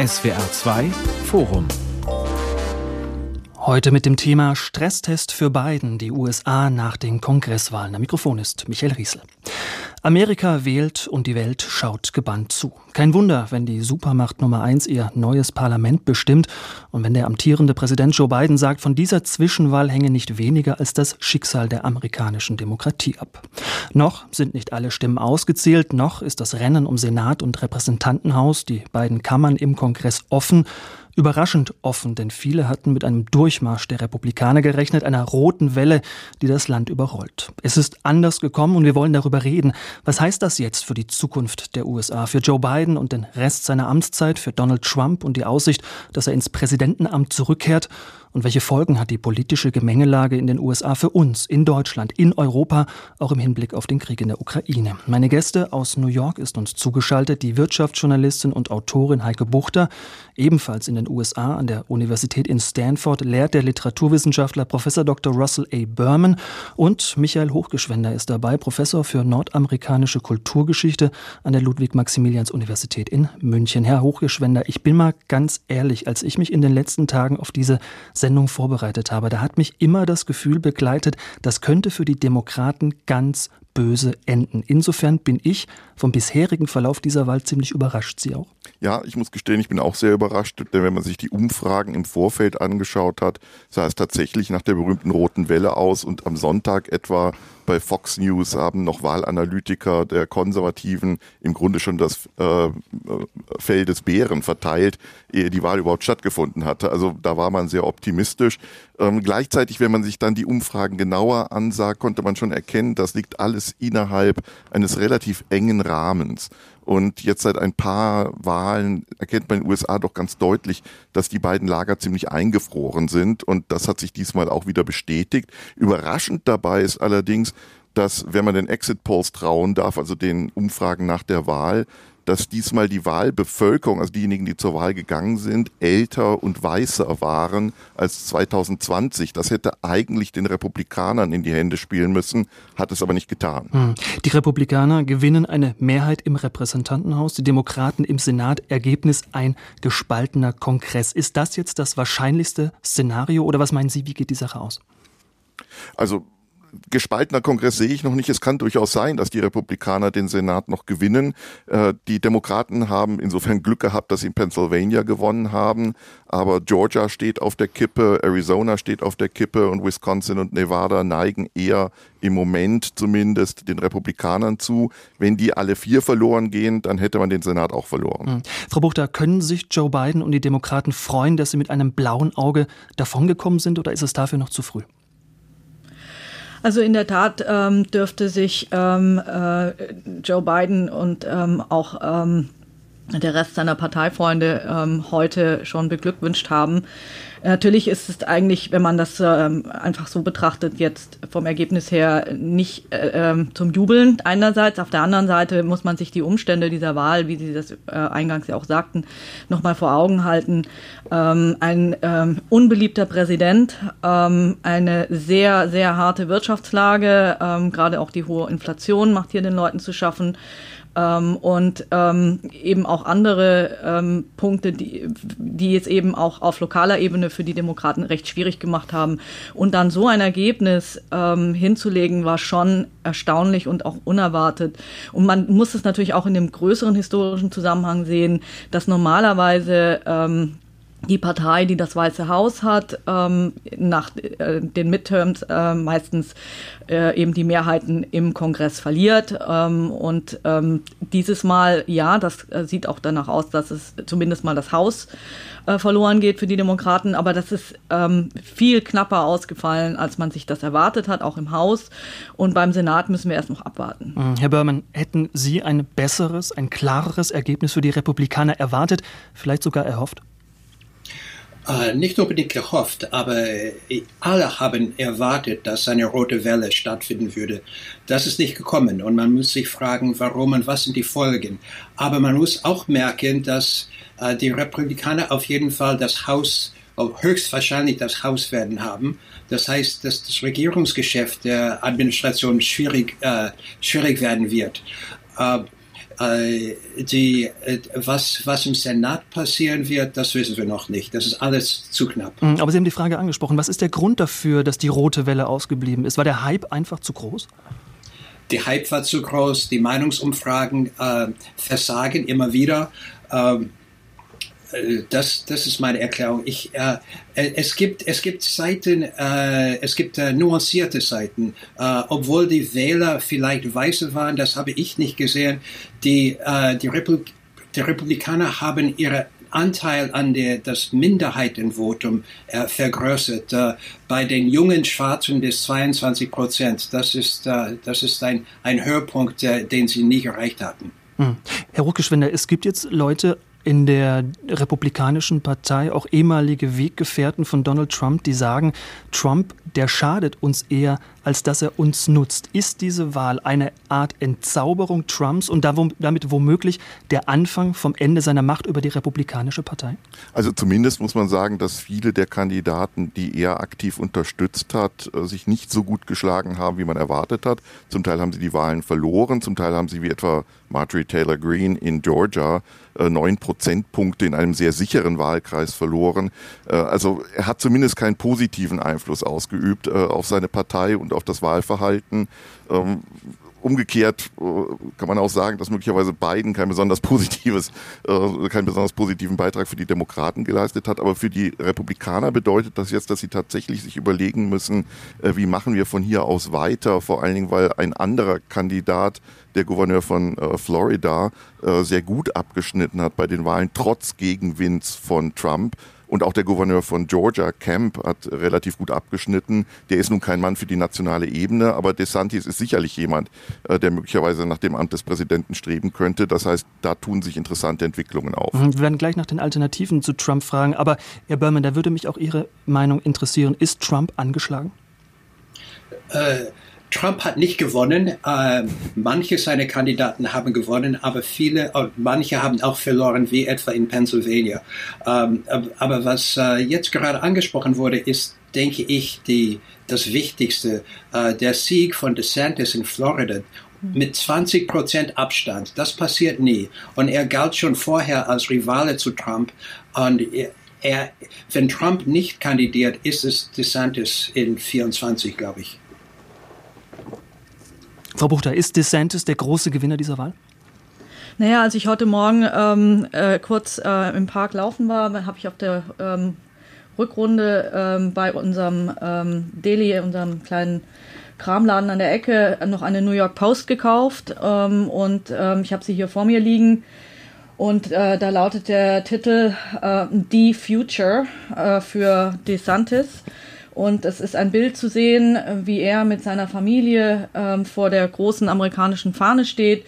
SWR 2 Forum Heute mit dem Thema Stresstest für Biden, die USA nach den Kongresswahlen. Am Mikrofon ist Michael Riesel. Amerika wählt und die Welt schaut gebannt zu. Kein Wunder, wenn die Supermacht Nummer eins ihr neues Parlament bestimmt und wenn der amtierende Präsident Joe Biden sagt, von dieser Zwischenwahl hänge nicht weniger als das Schicksal der amerikanischen Demokratie ab. Noch sind nicht alle Stimmen ausgezählt, noch ist das Rennen um Senat und Repräsentantenhaus, die beiden Kammern im Kongress offen Überraschend offen, denn viele hatten mit einem Durchmarsch der Republikaner gerechnet, einer roten Welle, die das Land überrollt. Es ist anders gekommen und wir wollen darüber reden. Was heißt das jetzt für die Zukunft der USA, für Joe Biden und den Rest seiner Amtszeit, für Donald Trump und die Aussicht, dass er ins Präsidentenamt zurückkehrt? Und welche Folgen hat die politische Gemengelage in den USA für uns, in Deutschland, in Europa, auch im Hinblick auf den Krieg in der Ukraine? Meine Gäste aus New York ist uns zugeschaltet, die Wirtschaftsjournalistin und Autorin Heike Buchter. Ebenfalls in den USA an der Universität in Stanford lehrt der Literaturwissenschaftler Professor Dr. Russell A. Berman und Michael Hochgeschwender ist dabei, Professor für nordamerikanische Kulturgeschichte an der Ludwig-Maximilians-Universität in München. Herr Hochgeschwender, ich bin mal ganz ehrlich, als ich mich in den letzten Tagen auf diese Sendung vorbereitet habe, da hat mich immer das Gefühl begleitet, das könnte für die Demokraten ganz böse enden. Insofern bin ich vom bisherigen Verlauf dieser Wahl ziemlich überrascht. Sie auch? Ja, ich muss gestehen, ich bin auch sehr überrascht, denn wenn man sich die Umfragen im Vorfeld angeschaut hat, sah es tatsächlich nach der berühmten roten Welle aus und am Sonntag etwa bei Fox News haben noch Wahlanalytiker der Konservativen im Grunde schon das äh, Fell des Bären verteilt, ehe die Wahl überhaupt stattgefunden hatte. Also da war man sehr optimistisch. Ähm, gleichzeitig, wenn man sich dann die Umfragen genauer ansah, konnte man schon erkennen, das liegt alles innerhalb eines relativ engen Rahmens. Und jetzt seit ein paar Wahlen erkennt man in den USA doch ganz deutlich, dass die beiden Lager ziemlich eingefroren sind. Und das hat sich diesmal auch wieder bestätigt. Überraschend dabei ist allerdings, dass, wenn man den Exit Polls trauen darf, also den Umfragen nach der Wahl, dass diesmal die Wahlbevölkerung, also diejenigen, die zur Wahl gegangen sind, älter und weißer waren als 2020. Das hätte eigentlich den Republikanern in die Hände spielen müssen, hat es aber nicht getan. Hm. Die Republikaner gewinnen eine Mehrheit im Repräsentantenhaus, die Demokraten im Senat. Ergebnis ein gespaltener Kongress. Ist das jetzt das wahrscheinlichste Szenario oder was meinen Sie, wie geht die Sache aus? Also gespaltener Kongress sehe ich noch nicht. Es kann durchaus sein, dass die Republikaner den Senat noch gewinnen. Äh, die Demokraten haben insofern Glück gehabt, dass sie in Pennsylvania gewonnen haben. Aber Georgia steht auf der Kippe, Arizona steht auf der Kippe und Wisconsin und Nevada neigen eher im Moment zumindest den Republikanern zu. Wenn die alle vier verloren gehen, dann hätte man den Senat auch verloren. Mhm. Frau Buchter, können sich Joe Biden und die Demokraten freuen, dass sie mit einem blauen Auge davongekommen sind oder ist es dafür noch zu früh? Also in der Tat ähm, dürfte sich ähm, äh, Joe Biden und ähm, auch ähm, der Rest seiner Parteifreunde ähm, heute schon beglückwünscht haben. Natürlich ist es eigentlich, wenn man das ähm, einfach so betrachtet, jetzt vom Ergebnis her nicht äh, ähm, zum Jubeln einerseits. Auf der anderen Seite muss man sich die Umstände dieser Wahl, wie Sie das äh, eingangs ja auch sagten, nochmal vor Augen halten. Ähm, ein ähm, unbeliebter Präsident, ähm, eine sehr, sehr harte Wirtschaftslage, ähm, gerade auch die hohe Inflation macht hier den Leuten zu schaffen. Ähm, und ähm, eben auch andere ähm, Punkte, die, die jetzt eben auch auf lokaler Ebene für die Demokraten recht schwierig gemacht haben. Und dann so ein Ergebnis ähm, hinzulegen, war schon erstaunlich und auch unerwartet. Und man muss es natürlich auch in dem größeren historischen Zusammenhang sehen, dass normalerweise ähm, die Partei, die das Weiße Haus hat, ähm, nach äh, den Midterms äh, meistens äh, eben die Mehrheiten im Kongress verliert. Ähm, und ähm, dieses Mal, ja, das äh, sieht auch danach aus, dass es zumindest mal das Haus äh, verloren geht für die Demokraten. Aber das ist ähm, viel knapper ausgefallen, als man sich das erwartet hat, auch im Haus. Und beim Senat müssen wir erst noch abwarten. Mhm. Herr Berman, hätten Sie ein besseres, ein klareres Ergebnis für die Republikaner erwartet, vielleicht sogar erhofft? Äh, nicht unbedingt gehofft, aber alle haben erwartet, dass eine rote Welle stattfinden würde. Das ist nicht gekommen und man muss sich fragen, warum und was sind die Folgen. Aber man muss auch merken, dass äh, die Republikaner auf jeden Fall das Haus, höchstwahrscheinlich das Haus werden haben. Das heißt, dass das Regierungsgeschäft der Administration schwierig, äh, schwierig werden wird. Äh, die, äh, was, was im Senat passieren wird, das wissen wir noch nicht. Das ist alles zu knapp. Mhm, aber Sie haben die Frage angesprochen. Was ist der Grund dafür, dass die rote Welle ausgeblieben ist? War der Hype einfach zu groß? Die Hype war zu groß, die Meinungsumfragen äh, versagen immer wieder. Ähm, äh, das, das ist meine Erklärung. Ich, äh, äh, es gibt, es gibt Seiten, äh, es gibt äh, nuancierte Seiten, äh, obwohl die Wähler vielleicht Weiße waren, das habe ich nicht gesehen. Die, äh, die, Republik die Republikaner haben ihre Anteil an der, das Minderheitenvotum äh, vergrößert. Äh, bei den jungen Schwarzen bis 22 Prozent. Das ist, äh, das ist ein, ein Höhepunkt, äh, den sie nie erreicht hatten. Hm. Herr Ruckeschwender, es gibt jetzt Leute in der Republikanischen Partei auch ehemalige Weggefährten von Donald Trump, die sagen, Trump, der schadet uns eher, als dass er uns nutzt. Ist diese Wahl eine Art Entzauberung Trumps und damit womöglich der Anfang vom Ende seiner Macht über die Republikanische Partei? Also zumindest muss man sagen, dass viele der Kandidaten, die er aktiv unterstützt hat, äh, sich nicht so gut geschlagen haben, wie man erwartet hat. Zum Teil haben sie die Wahlen verloren, zum Teil haben sie wie etwa Marjorie Taylor Greene in Georgia neun Prozentpunkte in einem sehr sicheren Wahlkreis verloren. Äh, also er hat zumindest keinen positiven Einfluss ausgeübt äh, auf seine Partei und auf das Wahlverhalten. Umgekehrt kann man auch sagen, dass möglicherweise Biden kein besonders positives, keinen besonders positiven Beitrag für die Demokraten geleistet hat. Aber für die Republikaner bedeutet das jetzt, dass sie tatsächlich sich überlegen müssen, wie machen wir von hier aus weiter. Vor allen Dingen, weil ein anderer Kandidat der Gouverneur von äh, Florida äh, sehr gut abgeschnitten hat bei den Wahlen, trotz Gegenwinds von Trump. Und auch der Gouverneur von Georgia, Camp, hat relativ gut abgeschnitten. Der ist nun kein Mann für die nationale Ebene, aber DeSantis ist sicherlich jemand, äh, der möglicherweise nach dem Amt des Präsidenten streben könnte. Das heißt, da tun sich interessante Entwicklungen auf. Mhm, wir werden gleich nach den Alternativen zu Trump fragen. Aber Herr Berman, da würde mich auch Ihre Meinung interessieren. Ist Trump angeschlagen? Äh, Trump hat nicht gewonnen. Äh, manche seiner Kandidaten haben gewonnen, aber viele, äh, manche haben auch verloren, wie etwa in Pennsylvania. Ähm, aber was äh, jetzt gerade angesprochen wurde, ist, denke ich, die, das Wichtigste. Äh, der Sieg von DeSantis in Florida mit 20 Prozent Abstand. Das passiert nie. Und er galt schon vorher als Rivale zu Trump. Und er, wenn Trump nicht kandidiert, ist es DeSantis in 24, glaube ich. Frau Buchter, ist DeSantis der große Gewinner dieser Wahl? Naja, als ich heute Morgen ähm, äh, kurz äh, im Park laufen war, habe ich auf der ähm, Rückrunde ähm, bei unserem ähm, Deli, unserem kleinen Kramladen an der Ecke, noch eine New York Post gekauft ähm, und ähm, ich habe sie hier vor mir liegen. Und äh, da lautet der Titel äh, The Future äh, für DeSantis. Und es ist ein Bild zu sehen, wie er mit seiner Familie ähm, vor der großen amerikanischen Fahne steht.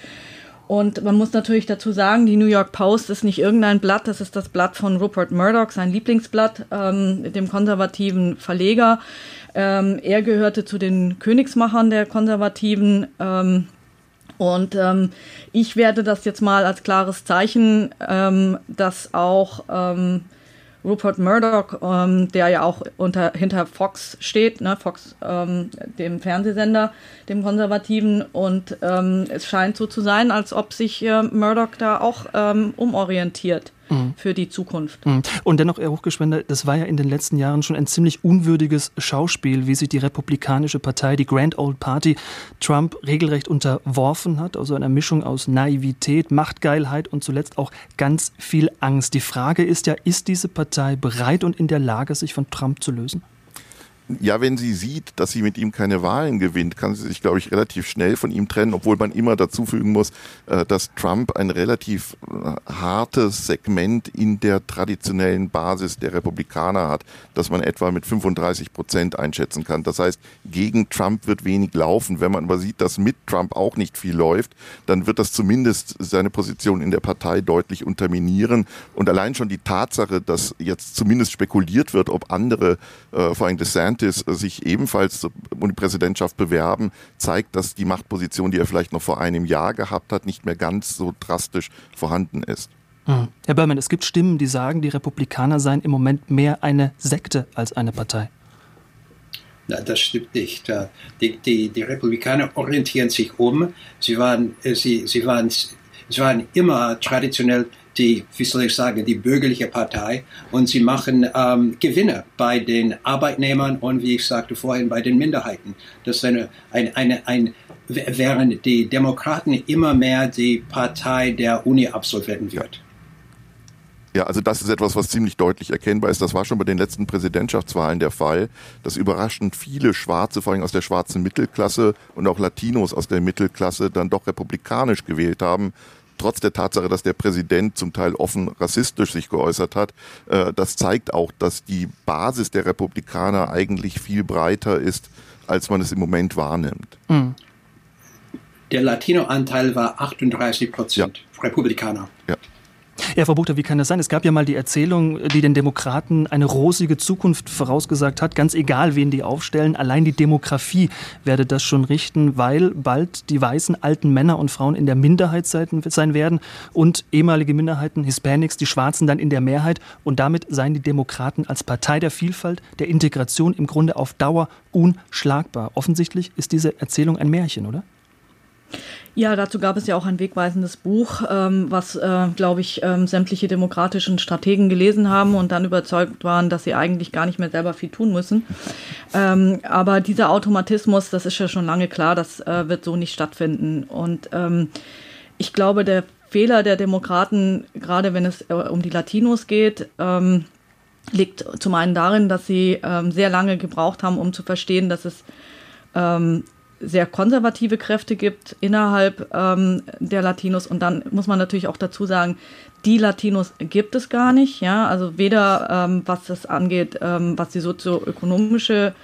Und man muss natürlich dazu sagen, die New York Post ist nicht irgendein Blatt, das ist das Blatt von Rupert Murdoch, sein Lieblingsblatt, ähm, dem konservativen Verleger. Ähm, er gehörte zu den Königsmachern der Konservativen. Ähm, und ähm, ich werde das jetzt mal als klares Zeichen, ähm, dass auch ähm, Rupert Murdoch, ähm, der ja auch unter, hinter Fox steht, ne, Fox, ähm, dem Fernsehsender, dem Konservativen. Und ähm, es scheint so zu sein, als ob sich äh, Murdoch da auch ähm, umorientiert mhm. für die Zukunft. Mhm. Und dennoch, Herr Hochgeschwender, das war ja in den letzten Jahren schon ein ziemlich unwürdiges Schauspiel, wie sich die Republikanische Partei, die Grand Old Party, Trump regelrecht unterworfen hat, also einer Mischung aus Naivität, Machtgeilheit und zuletzt auch ganz viel Angst. Die Frage ist ja, ist diese Partei bereit und in der Lage, sich von Trump zu lösen? Ja, wenn sie sieht, dass sie mit ihm keine Wahlen gewinnt, kann sie sich, glaube ich, relativ schnell von ihm trennen, obwohl man immer dazu fügen muss, äh, dass Trump ein relativ äh, hartes Segment in der traditionellen Basis der Republikaner hat, das man etwa mit 35 Prozent einschätzen kann. Das heißt, gegen Trump wird wenig laufen. Wenn man aber sieht, dass mit Trump auch nicht viel läuft, dann wird das zumindest seine Position in der Partei deutlich unterminieren. Und allein schon die Tatsache, dass jetzt zumindest spekuliert wird, ob andere, äh, vor allem DeSantis, DeSantis sich ebenfalls um die Präsidentschaft bewerben, zeigt, dass die Machtposition, die er vielleicht noch vor einem Jahr gehabt hat, nicht mehr ganz so drastisch vorhanden ist. Hm. Herr Berman, es gibt Stimmen, die sagen, die Republikaner seien im Moment mehr eine Sekte als eine Partei. Na, das stimmt nicht. Die, die, die Republikaner orientieren sich um. Sie waren, äh, sie, sie waren es waren immer traditionell die, wie soll ich sagen, die bürgerliche Partei und sie machen ähm, Gewinne bei den Arbeitnehmern und wie ich sagte vorhin bei den Minderheiten. Das ist eine, eine, eine, ein, während die Demokraten immer mehr die Partei der Uni-Absolventen wird. Ja, also das ist etwas, was ziemlich deutlich erkennbar ist. Das war schon bei den letzten Präsidentschaftswahlen der Fall, dass überraschend viele Schwarze, vor allem aus der schwarzen Mittelklasse und auch Latinos aus der Mittelklasse dann doch republikanisch gewählt haben trotz der Tatsache, dass der Präsident zum Teil offen rassistisch sich geäußert hat, äh, das zeigt auch, dass die Basis der Republikaner eigentlich viel breiter ist, als man es im Moment wahrnimmt. Mhm. Der Latino-Anteil war 38 Prozent ja. Republikaner. Ja. Ja, Frau Buchter, wie kann das sein? Es gab ja mal die Erzählung, die den Demokraten eine rosige Zukunft vorausgesagt hat, ganz egal, wen die aufstellen. Allein die Demografie werde das schon richten, weil bald die weißen alten Männer und Frauen in der Minderheit sein werden und ehemalige Minderheiten, Hispanics, die Schwarzen dann in der Mehrheit. Und damit seien die Demokraten als Partei der Vielfalt, der Integration im Grunde auf Dauer unschlagbar. Offensichtlich ist diese Erzählung ein Märchen, oder? Ja, dazu gab es ja auch ein wegweisendes Buch, ähm, was, äh, glaube ich, ähm, sämtliche demokratischen Strategen gelesen haben und dann überzeugt waren, dass sie eigentlich gar nicht mehr selber viel tun müssen. Ähm, aber dieser Automatismus, das ist ja schon lange klar, das äh, wird so nicht stattfinden. Und ähm, ich glaube, der Fehler der Demokraten, gerade wenn es äh, um die Latinos geht, ähm, liegt zum einen darin, dass sie ähm, sehr lange gebraucht haben, um zu verstehen, dass es sehr konservative Kräfte gibt innerhalb ähm, der Latinos. Und dann muss man natürlich auch dazu sagen, die Latinos gibt es gar nicht. Ja, also weder ähm, was das angeht, ähm, was die sozioökonomische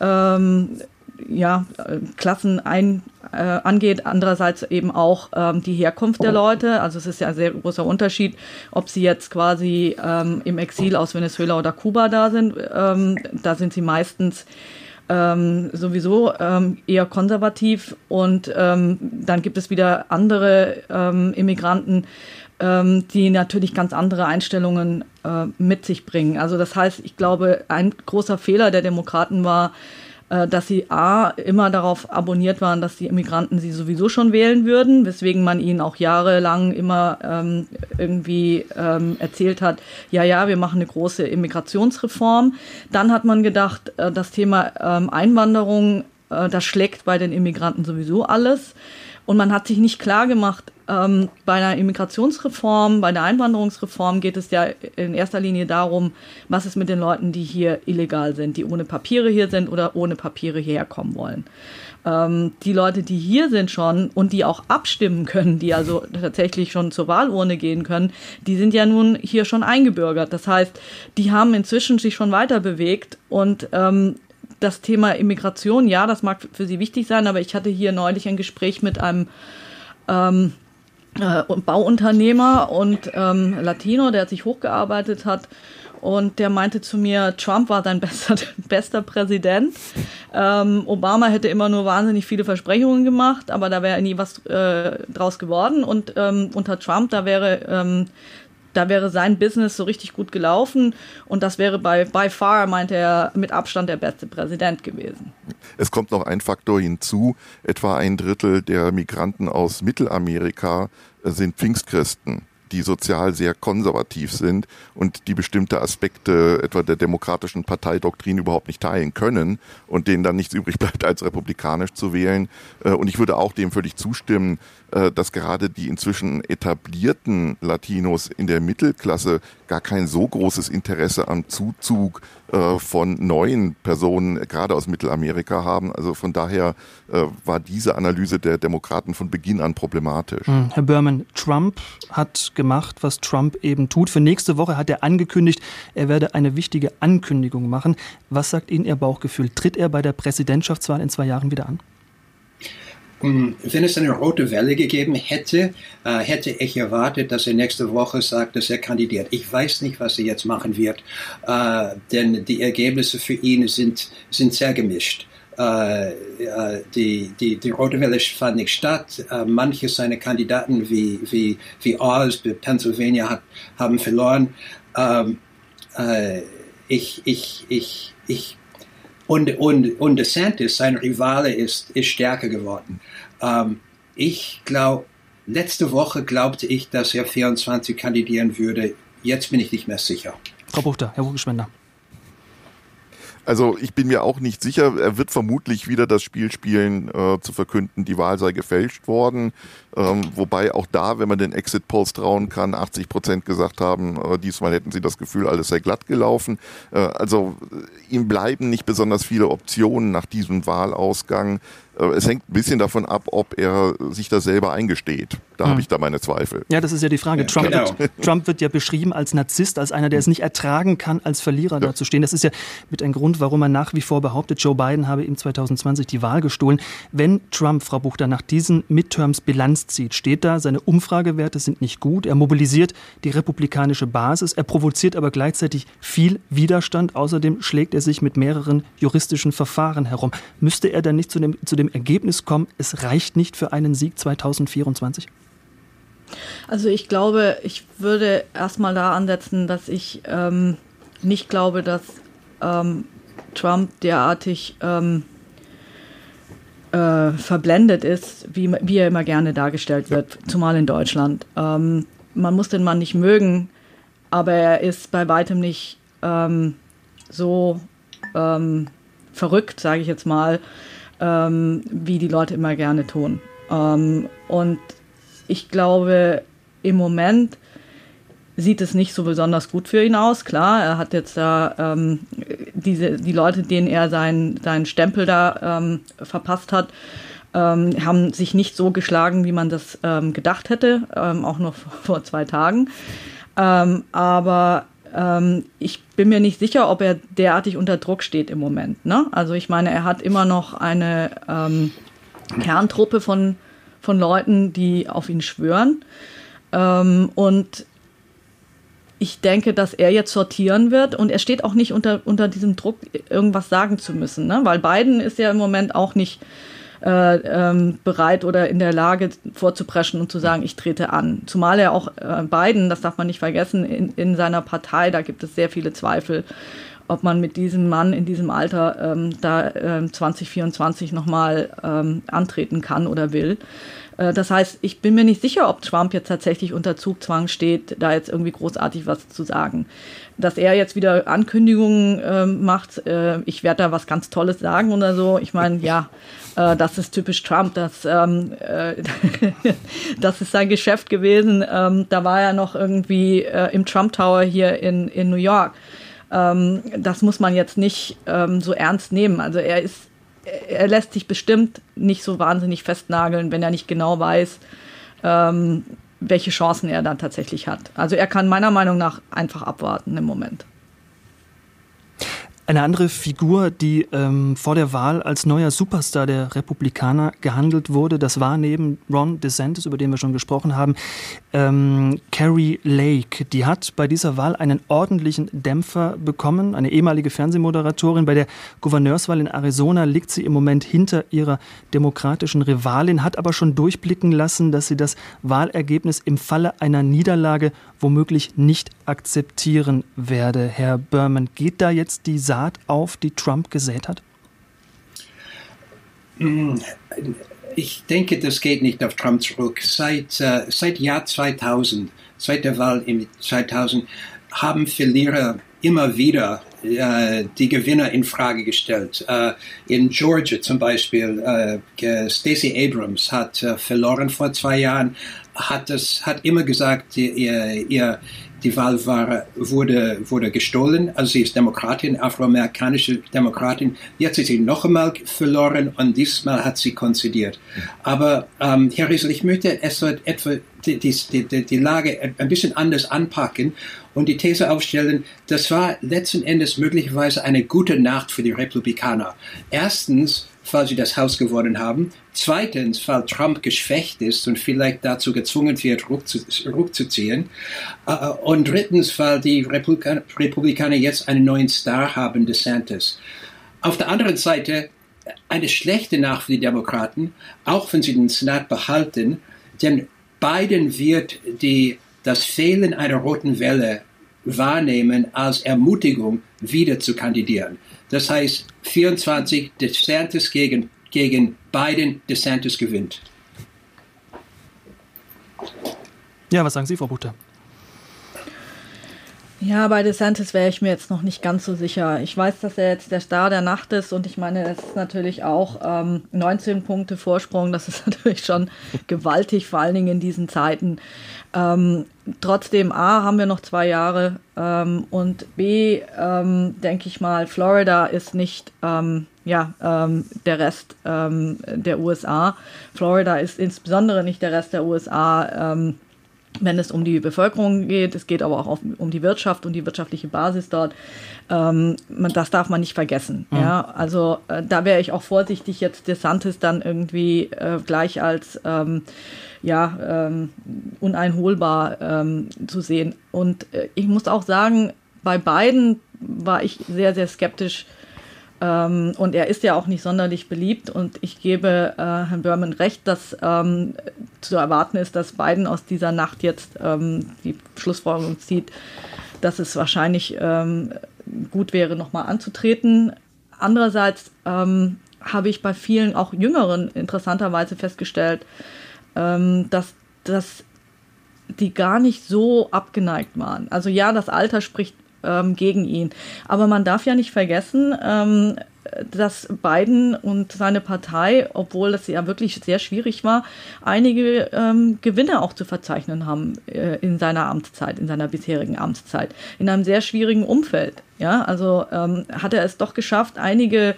ähm, ja, Klassen ein, äh, angeht, andererseits eben auch ähm, die Herkunft der Leute. Also es ist ja ein sehr großer Unterschied, ob sie jetzt quasi ähm, im Exil aus Venezuela oder Kuba da sind. Ähm, da sind sie meistens ähm, sowieso ähm, eher konservativ und ähm, dann gibt es wieder andere ähm, Immigranten, ähm, die natürlich ganz andere Einstellungen äh, mit sich bringen. Also das heißt, ich glaube, ein großer Fehler der Demokraten war, dass sie A, immer darauf abonniert waren, dass die Immigranten sie sowieso schon wählen würden, weswegen man ihnen auch jahrelang immer ähm, irgendwie ähm, erzählt hat, ja, ja, wir machen eine große Immigrationsreform. Dann hat man gedacht, äh, das Thema ähm, Einwanderung, äh, das schlägt bei den Immigranten sowieso alles. Und man hat sich nicht klar gemacht, ähm, bei einer Immigrationsreform, bei der Einwanderungsreform geht es ja in erster Linie darum, was ist mit den Leuten, die hier illegal sind, die ohne Papiere hier sind oder ohne Papiere hierher kommen wollen. Ähm, die Leute, die hier sind schon und die auch abstimmen können, die also tatsächlich schon zur Wahlurne gehen können, die sind ja nun hier schon eingebürgert. Das heißt, die haben inzwischen sich schon weiter bewegt und ähm, das Thema Immigration, ja, das mag für Sie wichtig sein, aber ich hatte hier neulich ein Gespräch mit einem ähm, äh, Bauunternehmer und ähm, Latino, der sich hochgearbeitet hat. Und der meinte zu mir, Trump war sein bester, bester Präsident. Ähm, Obama hätte immer nur wahnsinnig viele Versprechungen gemacht, aber da wäre nie was äh, draus geworden. Und ähm, unter Trump, da wäre ähm, da wäre sein Business so richtig gut gelaufen und das wäre bei by far, meinte er, mit Abstand der beste Präsident gewesen. Es kommt noch ein Faktor hinzu, etwa ein Drittel der Migranten aus Mittelamerika sind Pfingstchristen die sozial sehr konservativ sind und die bestimmte Aspekte etwa der demokratischen Parteidoktrin überhaupt nicht teilen können und denen dann nichts übrig bleibt, als republikanisch zu wählen. Äh, und ich würde auch dem völlig zustimmen, äh, dass gerade die inzwischen etablierten Latinos in der Mittelklasse gar kein so großes Interesse am Zuzug äh, von neuen Personen, gerade aus Mittelamerika haben. Also von daher war diese Analyse der Demokraten von Beginn an problematisch. Hm, Herr Berman, Trump hat gemacht, was Trump eben tut. Für nächste Woche hat er angekündigt, er werde eine wichtige Ankündigung machen. Was sagt Ihnen Ihr Bauchgefühl? Tritt er bei der Präsidentschaftswahl in zwei Jahren wieder an? Hm, wenn es eine rote Welle gegeben hätte, äh, hätte ich erwartet, dass er nächste Woche sagt, dass er kandidiert. Ich weiß nicht, was er jetzt machen wird, äh, denn die Ergebnisse für ihn sind, sind sehr gemischt. Äh, die, die, die Rote Welle fand nicht statt. Manche seiner Kandidaten wie, wie, wie Oz Pennsylvania hat, haben verloren. Ähm, äh, ich, ich, ich, ich, und, und, und DeSantis, sein Rivale, ist, ist stärker geworden. Ähm, ich glaube, Letzte Woche glaubte ich, dass er 24 kandidieren würde. Jetzt bin ich nicht mehr sicher. Frau Buchter, Herr Hogeschwender. Also ich bin mir auch nicht sicher. Er wird vermutlich wieder das Spiel spielen, äh, zu verkünden, die Wahl sei gefälscht worden. Ähm, wobei auch da, wenn man den Exit Polls trauen kann, 80 Prozent gesagt haben, äh, diesmal hätten sie das Gefühl, alles sei glatt gelaufen. Äh, also äh, ihm bleiben nicht besonders viele Optionen nach diesem Wahlausgang. Äh, es hängt ein bisschen davon ab, ob er sich das selber eingesteht. Da hm. habe ich da meine Zweifel. Ja, das ist ja die Frage. Ja, Trump, genau. wird, Trump wird ja beschrieben als Narzisst, als einer, der es nicht ertragen kann, als Verlierer ja. dazustehen. Das ist ja mit ein Grund, warum er nach wie vor behauptet, Joe Biden habe ihm 2020 die Wahl gestohlen. Wenn Trump, Frau Buchter, nach diesen Midterms Bilanz zieht, steht da, seine Umfragewerte sind nicht gut. Er mobilisiert die republikanische Basis. Er provoziert aber gleichzeitig viel Widerstand. Außerdem schlägt er sich mit mehreren juristischen Verfahren herum. Müsste er dann nicht zu dem, zu dem Ergebnis kommen, es reicht nicht für einen Sieg 2024? Also ich glaube, ich würde erstmal da ansetzen, dass ich ähm, nicht glaube, dass ähm, Trump derartig ähm, äh, verblendet ist, wie, wie, er immer gerne dargestellt wird, zumal in Deutschland. Ähm, man muss den Mann nicht mögen, aber er ist bei weitem nicht ähm, so ähm, verrückt, sage ich jetzt mal, ähm, wie die Leute immer gerne tun. Ähm, und ich glaube, im Moment sieht es nicht so besonders gut für ihn aus. Klar, er hat jetzt da ähm, diese, die Leute, denen er seinen, seinen Stempel da ähm, verpasst hat, ähm, haben sich nicht so geschlagen, wie man das ähm, gedacht hätte, ähm, auch noch vor zwei Tagen. Ähm, aber ähm, ich bin mir nicht sicher, ob er derartig unter Druck steht im Moment. Ne? Also ich meine, er hat immer noch eine ähm, Kerntruppe von, von Leuten, die auf ihn schwören. Ähm, und ich denke, dass er jetzt sortieren wird und er steht auch nicht unter, unter diesem Druck, irgendwas sagen zu müssen, ne? weil Biden ist ja im Moment auch nicht äh, ähm, bereit oder in der Lage vorzupreschen und zu sagen, ich trete an. Zumal er auch äh, Biden, das darf man nicht vergessen, in, in seiner Partei, da gibt es sehr viele Zweifel, ob man mit diesem Mann in diesem Alter ähm, da äh, 2024 nochmal ähm, antreten kann oder will. Äh, das heißt, ich bin mir nicht sicher, ob Trump jetzt tatsächlich unter Zugzwang steht, da jetzt irgendwie großartig was zu sagen. Dass er jetzt wieder Ankündigungen äh, macht, äh, ich werde da was ganz Tolles sagen oder so. Ich meine, ja, äh, das ist typisch Trump. Das, ähm, äh, das ist sein Geschäft gewesen. Ähm, da war er noch irgendwie äh, im Trump Tower hier in, in New York. Ähm, das muss man jetzt nicht ähm, so ernst nehmen. Also er ist er lässt sich bestimmt nicht so wahnsinnig festnageln, wenn er nicht genau weiß, ähm, welche Chancen er dann tatsächlich hat. Also er kann meiner Meinung nach einfach abwarten im Moment. Eine andere Figur, die ähm, vor der Wahl als neuer Superstar der Republikaner gehandelt wurde, das war neben Ron DeSantis, über den wir schon gesprochen haben, ähm, Carrie Lake. Die hat bei dieser Wahl einen ordentlichen Dämpfer bekommen. Eine ehemalige Fernsehmoderatorin. Bei der Gouverneurswahl in Arizona liegt sie im Moment hinter ihrer demokratischen Rivalin, hat aber schon durchblicken lassen, dass sie das Wahlergebnis im Falle einer Niederlage womöglich nicht akzeptieren werde. Herr Berman, geht da jetzt die Saat auf, die Trump gesät hat? Ich denke, das geht nicht auf Trump zurück. Seit, äh, seit Jahr 2000, seit der Wahl im 2000, haben Verlierer immer wieder äh, die Gewinner in Frage gestellt. Äh, in Georgia zum Beispiel, Stacey Abrams hat verloren vor zwei Jahren, hat das, hat immer gesagt, ihr, ihr, die Wahl war, wurde, wurde gestohlen. Also sie ist Demokratin, afroamerikanische Demokratin. Jetzt ist sie noch einmal verloren und dieses Mal hat sie konzidiert. Aber ähm, Herr Riesel, ich möchte es etwa die, die, die, die Lage ein bisschen anders anpacken und die These aufstellen, das war letzten Endes möglicherweise eine gute Nacht für die Republikaner. Erstens, falls sie das Haus gewonnen haben. Zweitens, weil Trump geschwächt ist und vielleicht dazu gezwungen wird, rückzuziehen. Äh, und drittens, weil die Republikaner jetzt einen neuen Star haben, DeSantis. Auf der anderen Seite eine schlechte Nacht für die Demokraten, auch wenn sie den Senat behalten, denn Biden wird die, das Fehlen einer roten Welle wahrnehmen als Ermutigung, wieder zu kandidieren. Das heißt, 24 DeSantis gegen, gegen Biden, DeSantis gewinnt. Ja, was sagen Sie, Frau Butter? Ja, bei DeSantis wäre ich mir jetzt noch nicht ganz so sicher. Ich weiß, dass er jetzt der Star der Nacht ist und ich meine, es ist natürlich auch ähm, 19 Punkte Vorsprung. Das ist natürlich schon gewaltig, vor allen Dingen in diesen Zeiten. Ähm, trotzdem, A, haben wir noch zwei Jahre ähm, und B, ähm, denke ich mal, Florida ist nicht ähm, ja, ähm, der Rest ähm, der USA. Florida ist insbesondere nicht der Rest der USA wenn es um die Bevölkerung geht. Es geht aber auch um die Wirtschaft und die wirtschaftliche Basis dort. Ähm, das darf man nicht vergessen. Mhm. Ja, also äh, da wäre ich auch vorsichtig, jetzt DeSantis dann irgendwie äh, gleich als ähm, ja ähm, uneinholbar ähm, zu sehen. Und äh, ich muss auch sagen, bei beiden war ich sehr sehr skeptisch ähm, und er ist ja auch nicht sonderlich beliebt. Und ich gebe äh, Herrn Berman recht, dass ähm, zu erwarten ist, dass Biden aus dieser Nacht jetzt ähm, die Schlussfolgerung zieht, dass es wahrscheinlich ähm, gut wäre, nochmal anzutreten. Andererseits ähm, habe ich bei vielen auch Jüngeren interessanterweise festgestellt, ähm, dass, dass die gar nicht so abgeneigt waren. Also ja, das Alter spricht ähm, gegen ihn. Aber man darf ja nicht vergessen, ähm, dass Biden und seine Partei, obwohl das ja wirklich sehr schwierig war, einige ähm, Gewinne auch zu verzeichnen haben äh, in seiner Amtszeit, in seiner bisherigen Amtszeit, in einem sehr schwierigen Umfeld. Ja, also ähm, hat er es doch geschafft, einige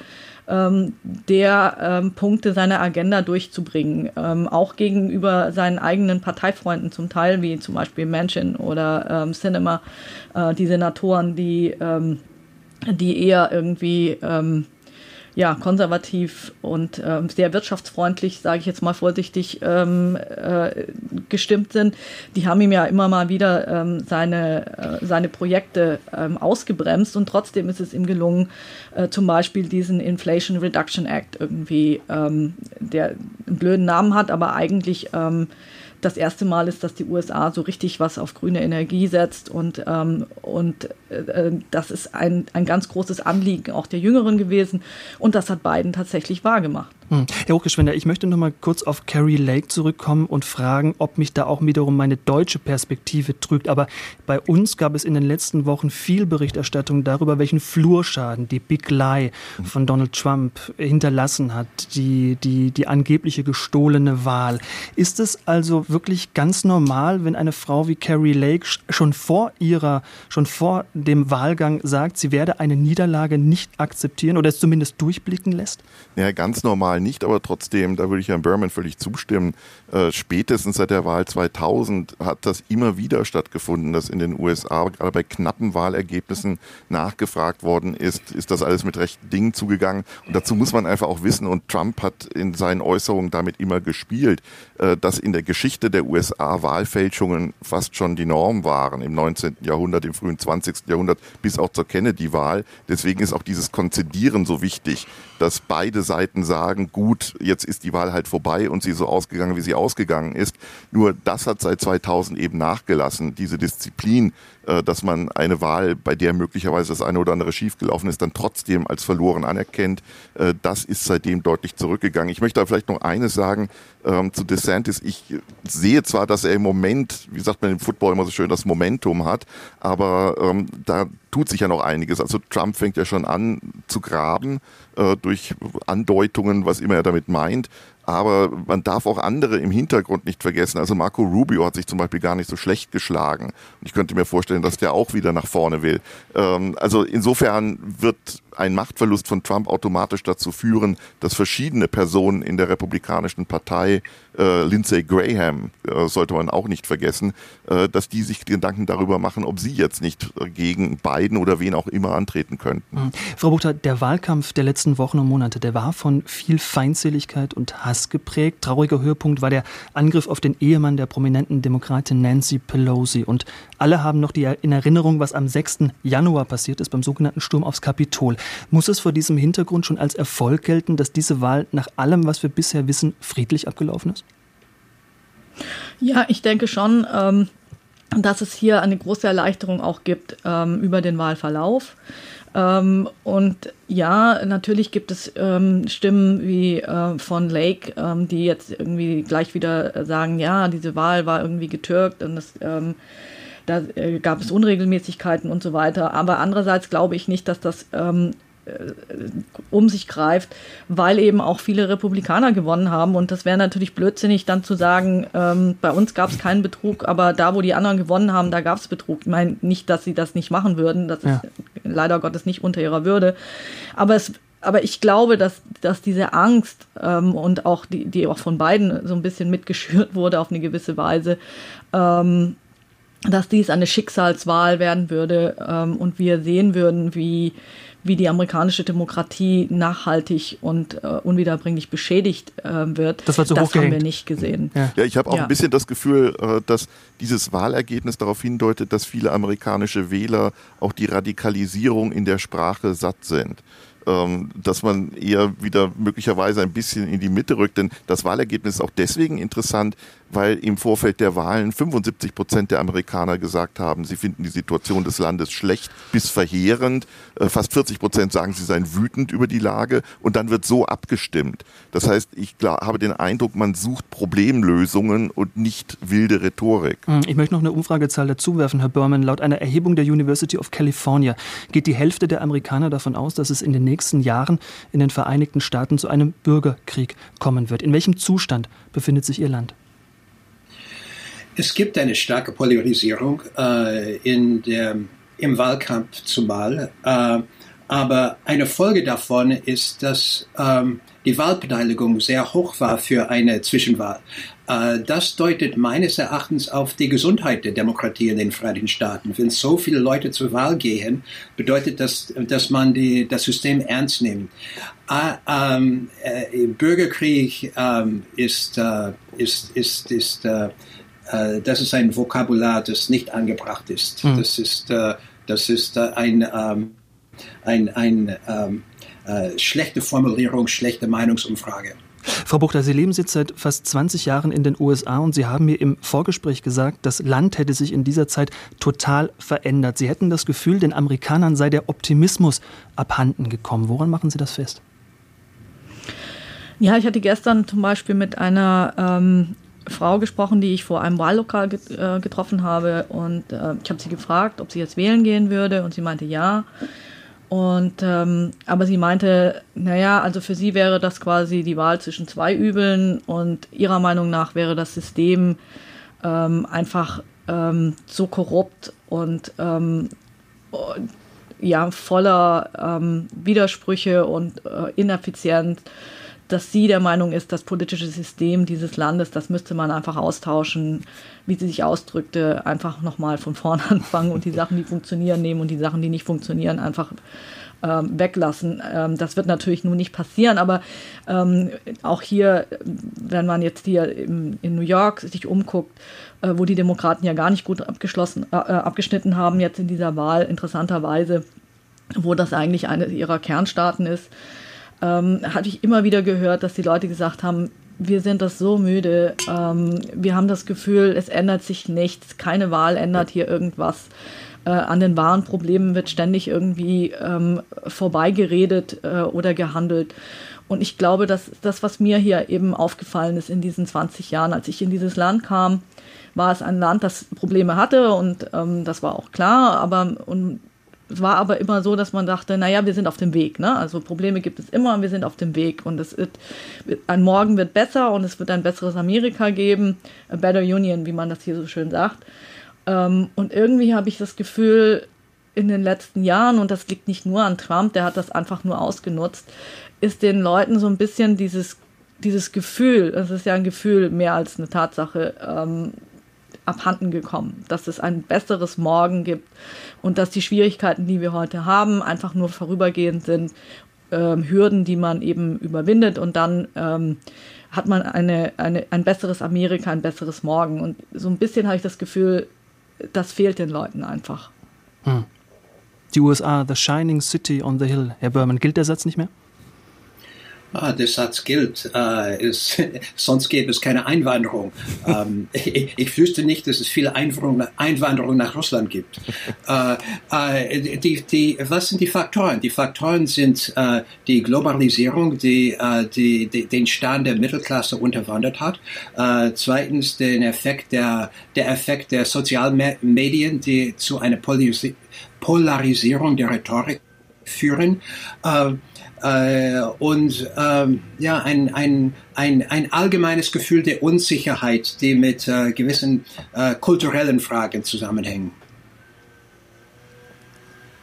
ähm, der ähm, Punkte seiner Agenda durchzubringen, ähm, auch gegenüber seinen eigenen Parteifreunden zum Teil, wie zum Beispiel Manchin oder ähm, Cinema, äh, die Senatoren, die, ähm, die eher irgendwie ähm, ja, konservativ und ähm, sehr wirtschaftsfreundlich, sage ich jetzt mal vorsichtig, ähm, äh, gestimmt sind, die haben ihm ja immer mal wieder ähm, seine, äh, seine Projekte ähm, ausgebremst und trotzdem ist es ihm gelungen, äh, zum Beispiel diesen Inflation Reduction Act irgendwie, ähm, der einen blöden Namen hat, aber eigentlich ähm, das erste Mal ist, dass die USA so richtig was auf grüne Energie setzt und, ähm, und äh, äh, das ist ein, ein ganz großes Anliegen auch der Jüngeren gewesen und das hat Biden tatsächlich wahrgemacht. Hm. Herr Hochgeschwender, ich möchte noch mal kurz auf Carrie Lake zurückkommen und fragen, ob mich da auch wiederum meine deutsche Perspektive trügt. Aber bei uns gab es in den letzten Wochen viel Berichterstattung darüber, welchen Flurschaden die Big Lie von Donald Trump hinterlassen hat, die, die, die angebliche gestohlene Wahl. Ist es also wirklich ganz normal, wenn eine Frau wie Carrie Lake schon vor ihrer, schon vor dem Wahlgang sagt, sie werde eine Niederlage nicht akzeptieren oder es zumindest durchblicken lässt? Ja, ganz normal nicht, aber trotzdem, da würde ich Herrn Berman völlig zustimmen. Äh, spätestens seit der Wahl 2000 hat das immer wieder stattgefunden, dass in den USA gerade bei knappen Wahlergebnissen nachgefragt worden ist, ist das alles mit rechten Dingen zugegangen. Und dazu muss man einfach auch wissen, und Trump hat in seinen Äußerungen damit immer gespielt, äh, dass in der Geschichte der USA Wahlfälschungen fast schon die Norm waren im 19. Jahrhundert, im frühen 20. Jahrhundert bis auch zur Kennedy-Wahl. Deswegen ist auch dieses Konzidieren so wichtig, dass beide Seiten sagen, gut, jetzt ist die Wahl halt vorbei und sie so ausgegangen, wie sie ausgegangen ist. Nur das hat seit 2000 eben nachgelassen, diese Disziplin, äh, dass man eine Wahl, bei der möglicherweise das eine oder andere schiefgelaufen ist, dann trotzdem als verloren anerkennt. Äh, das ist seitdem deutlich zurückgegangen. Ich möchte da vielleicht noch eines sagen ähm, zu DeSantis. Ich sehe zwar, dass er im Moment, wie sagt man im Football immer so schön, das Momentum hat, aber ähm, da tut sich ja noch einiges. Also Trump fängt ja schon an zu graben äh, durch Andeutungen, was immer er damit meint. Aber man darf auch andere im Hintergrund nicht vergessen. Also Marco Rubio hat sich zum Beispiel gar nicht so schlecht geschlagen. Und ich könnte mir vorstellen, dass der auch wieder nach vorne will. Ähm, also insofern wird ein Machtverlust von Trump automatisch dazu führen, dass verschiedene Personen in der Republikanischen Partei, äh, Lindsey Graham äh, sollte man auch nicht vergessen, äh, dass die sich Gedanken darüber machen, ob sie jetzt nicht gegen Biden oder wen auch immer antreten könnten. Mhm. Frau Buchter, der Wahlkampf der letzten Wochen und Monate, der war von viel Feindseligkeit und Hass geprägt. Trauriger Höhepunkt war der Angriff auf den Ehemann der prominenten Demokratin Nancy Pelosi. Und alle haben noch die in Erinnerung, was am 6. Januar passiert ist beim sogenannten Sturm aufs Kapitol. Muss es vor diesem Hintergrund schon als Erfolg gelten, dass diese Wahl nach allem, was wir bisher wissen, friedlich abgelaufen ist? Ja, ich denke schon, ähm, dass es hier eine große Erleichterung auch gibt ähm, über den Wahlverlauf. Ähm, und ja, natürlich gibt es ähm, Stimmen wie äh, von Lake, ähm, die jetzt irgendwie gleich wieder sagen, ja, diese Wahl war irgendwie getürkt und das, ähm, da äh, gab es Unregelmäßigkeiten und so weiter. Aber andererseits glaube ich nicht, dass das ähm, äh, um sich greift, weil eben auch viele Republikaner gewonnen haben. Und das wäre natürlich blödsinnig, dann zu sagen, ähm, bei uns gab es keinen Betrug, aber da, wo die anderen gewonnen haben, da gab es Betrug. Ich meine nicht, dass sie das nicht machen würden. Das ja. ist leider Gottes nicht unter ihrer Würde. Aber es aber ich glaube, dass, dass diese Angst ähm, und auch die, die auch von beiden so ein bisschen mitgeschürt wurde auf eine gewisse Weise, ähm, dass dies eine Schicksalswahl werden würde ähm, und wir sehen würden, wie wie die amerikanische Demokratie nachhaltig und äh, unwiederbringlich beschädigt äh, wird, das, war zu das haben wir nicht gesehen. Ja, ja ich habe auch ja. ein bisschen das Gefühl, äh, dass dieses Wahlergebnis darauf hindeutet, dass viele amerikanische Wähler auch die Radikalisierung in der Sprache satt sind ähm, dass man eher wieder möglicherweise ein bisschen in die Mitte rückt. Denn das Wahlergebnis ist auch deswegen interessant, weil im Vorfeld der Wahlen 75 Prozent der Amerikaner gesagt haben, sie finden die Situation des Landes schlecht bis verheerend. Äh, fast 40 Prozent sagen, sie seien wütend über die Lage und dann wird so abgestimmt. Das heißt, ich habe den Eindruck, man sucht Problemlösungen und nicht wilde Rhetorik. Hm, ich möchte noch eine Umfragezahl dazu werfen, Herr Berman. Laut einer Erhebung der University of California geht die Hälfte der Amerikaner davon aus, dass es in den nächsten Jahren in den Vereinigten Staaten zu einem Bürgerkrieg kommen wird. In welchem Zustand befindet sich Ihr Land? Es gibt eine starke Polarisierung äh, in der, im Wahlkampf zumal. Äh, aber eine Folge davon ist, dass ähm, die Wahlbeteiligung sehr hoch war für eine Zwischenwahl. Äh, das deutet meines Erachtens auf die Gesundheit der Demokratie in den Vereinigten Staaten. Wenn so viele Leute zur Wahl gehen, bedeutet das, dass man die, das System ernst nimmt. Äh, ähm, äh, Bürgerkrieg ähm, ist, äh, ist, ist, ist äh, das ist ein Vokabular, das nicht angebracht ist. Mhm. Das ist, äh, das ist äh, ein, ähm, ein, ein ähm, äh, schlechte Formulierung, schlechte Meinungsumfrage. Frau Buchter, Sie leben jetzt seit fast 20 Jahren in den USA und Sie haben mir im Vorgespräch gesagt, das Land hätte sich in dieser Zeit total verändert. Sie hätten das Gefühl, den Amerikanern sei der Optimismus abhanden gekommen. Woran machen Sie das fest? Ja, ich hatte gestern zum Beispiel mit einer ähm, Frau gesprochen, die ich vor einem Wahllokal get, äh, getroffen habe. Und äh, ich habe sie gefragt, ob sie jetzt wählen gehen würde. Und sie meinte ja. Und ähm, aber sie meinte, naja, also für sie wäre das quasi die Wahl zwischen zwei Übeln und ihrer Meinung nach wäre das System ähm, einfach ähm, so korrupt und ähm, ja voller ähm, Widersprüche und äh, ineffizient dass sie der Meinung ist, das politische System dieses Landes, das müsste man einfach austauschen, wie sie sich ausdrückte, einfach nochmal von vorne anfangen und die Sachen, die funktionieren, nehmen und die Sachen, die nicht funktionieren, einfach ähm, weglassen. Ähm, das wird natürlich nun nicht passieren, aber ähm, auch hier, wenn man jetzt hier im, in New York sich umguckt, äh, wo die Demokraten ja gar nicht gut abgeschlossen, äh, äh abgeschnitten haben jetzt in dieser Wahl, interessanterweise, wo das eigentlich eine ihrer Kernstaaten ist, ähm, hatte ich immer wieder gehört, dass die Leute gesagt haben, wir sind das so müde, ähm, wir haben das Gefühl, es ändert sich nichts, keine Wahl ändert hier irgendwas. Äh, an den wahren Problemen wird ständig irgendwie ähm, vorbeigeredet äh, oder gehandelt. Und ich glaube, dass das, was mir hier eben aufgefallen ist in diesen 20 Jahren, als ich in dieses Land kam, war es ein Land, das Probleme hatte und ähm, das war auch klar, aber und es war aber immer so, dass man dachte, naja, wir sind auf dem Weg. Ne? Also Probleme gibt es immer und wir sind auf dem Weg. Und es wird, ein Morgen wird besser und es wird ein besseres Amerika geben. A better Union, wie man das hier so schön sagt. Ähm, und irgendwie habe ich das Gefühl, in den letzten Jahren, und das liegt nicht nur an Trump, der hat das einfach nur ausgenutzt, ist den Leuten so ein bisschen dieses, dieses Gefühl, das ist ja ein Gefühl mehr als eine Tatsache, ähm, abhanden gekommen, dass es ein besseres Morgen gibt und dass die Schwierigkeiten, die wir heute haben, einfach nur vorübergehend sind, ähm, Hürden, die man eben überwindet und dann ähm, hat man eine, eine, ein besseres Amerika, ein besseres Morgen. Und so ein bisschen habe ich das Gefühl, das fehlt den Leuten einfach. Hm. Die USA, the shining city on the hill. Herr Berman, gilt der Satz nicht mehr? Ah, der Satz gilt. Äh, ist, sonst gäbe es keine Einwanderung. ähm, ich, ich wüsste nicht, dass es viele Einwanderung, Einwanderung nach Russland gibt. Äh, äh, die, die, was sind die Faktoren? Die Faktoren sind äh, die Globalisierung, die, äh, die, die, den Stand der Mittelklasse unterwandert hat. Äh, zweitens den Effekt der, der Effekt der Sozialmedien, die zu einer Polarisierung der Rhetorik führen. Äh, äh, und ähm, ja, ein, ein, ein, ein allgemeines Gefühl der Unsicherheit, die mit äh, gewissen äh, kulturellen Fragen zusammenhängen.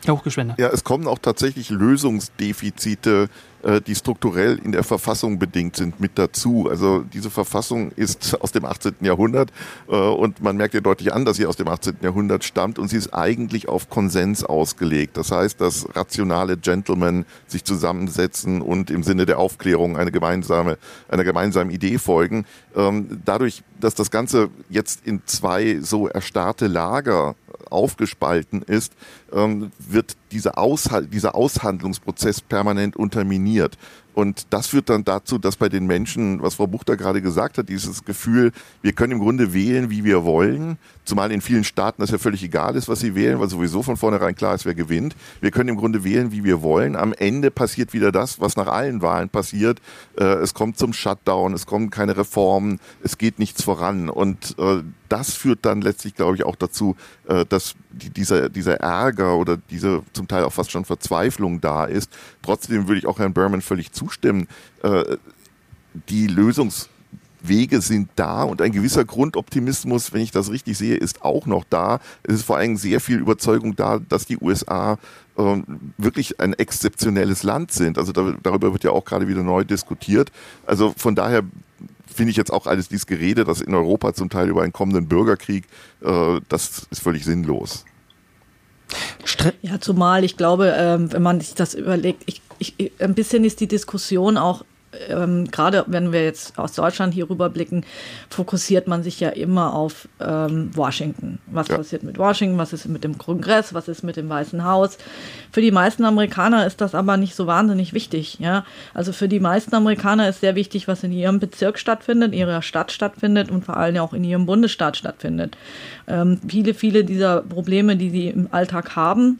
Herr Hochgeschwender. Ja, es kommen auch tatsächlich Lösungsdefizite äh, die strukturell in der Verfassung bedingt sind, mit dazu. Also diese Verfassung ist aus dem 18. Jahrhundert äh, und man merkt ja deutlich an, dass sie aus dem 18. Jahrhundert stammt und sie ist eigentlich auf Konsens ausgelegt. Das heißt, dass rationale Gentlemen sich zusammensetzen und im Sinne der Aufklärung eine gemeinsame, einer gemeinsamen Idee folgen. Ähm, dadurch, dass das Ganze jetzt in zwei so erstarrte Lager aufgespalten ist, ähm, wird dieser, Aushalt, dieser Aushandlungsprozess permanent unterminiert. Und das führt dann dazu, dass bei den Menschen, was Frau Buchter gerade gesagt hat, dieses Gefühl, wir können im Grunde wählen, wie wir wollen, zumal in vielen Staaten das ja völlig egal ist, was sie wählen, weil sowieso von vornherein klar ist, wer gewinnt. Wir können im Grunde wählen, wie wir wollen. Am Ende passiert wieder das, was nach allen Wahlen passiert. Äh, es kommt zum Shutdown, es kommen keine Reformen, es geht nichts voran. Und äh, das führt dann letztlich, glaube ich, auch dazu, äh, dass dieser, dieser Ärger oder diese zum Teil auch fast schon Verzweiflung da ist. Trotzdem würde ich auch Herrn Berman völlig zustimmen. Äh, die Lösungswege sind da und ein gewisser Grundoptimismus, wenn ich das richtig sehe, ist auch noch da. Es ist vor allem sehr viel Überzeugung da, dass die USA äh, wirklich ein exzeptionelles Land sind. Also da, darüber wird ja auch gerade wieder neu diskutiert. Also von daher finde ich jetzt auch alles dieses Gerede, das in Europa zum Teil über einen kommenden Bürgerkrieg, äh, das ist völlig sinnlos. Ja, zumal ich glaube, ähm, wenn man sich das überlegt, ich, ich, ein bisschen ist die Diskussion auch ähm, gerade wenn wir jetzt aus Deutschland hier rüberblicken, fokussiert man sich ja immer auf ähm, Washington. Was ja. passiert mit Washington? Was ist mit dem Kongress? Was ist mit dem Weißen Haus? Für die meisten Amerikaner ist das aber nicht so wahnsinnig wichtig. Ja? Also für die meisten Amerikaner ist sehr wichtig, was in ihrem Bezirk stattfindet, in ihrer Stadt stattfindet und vor allem auch in ihrem Bundesstaat stattfindet. Ähm, viele, viele dieser Probleme, die sie im Alltag haben,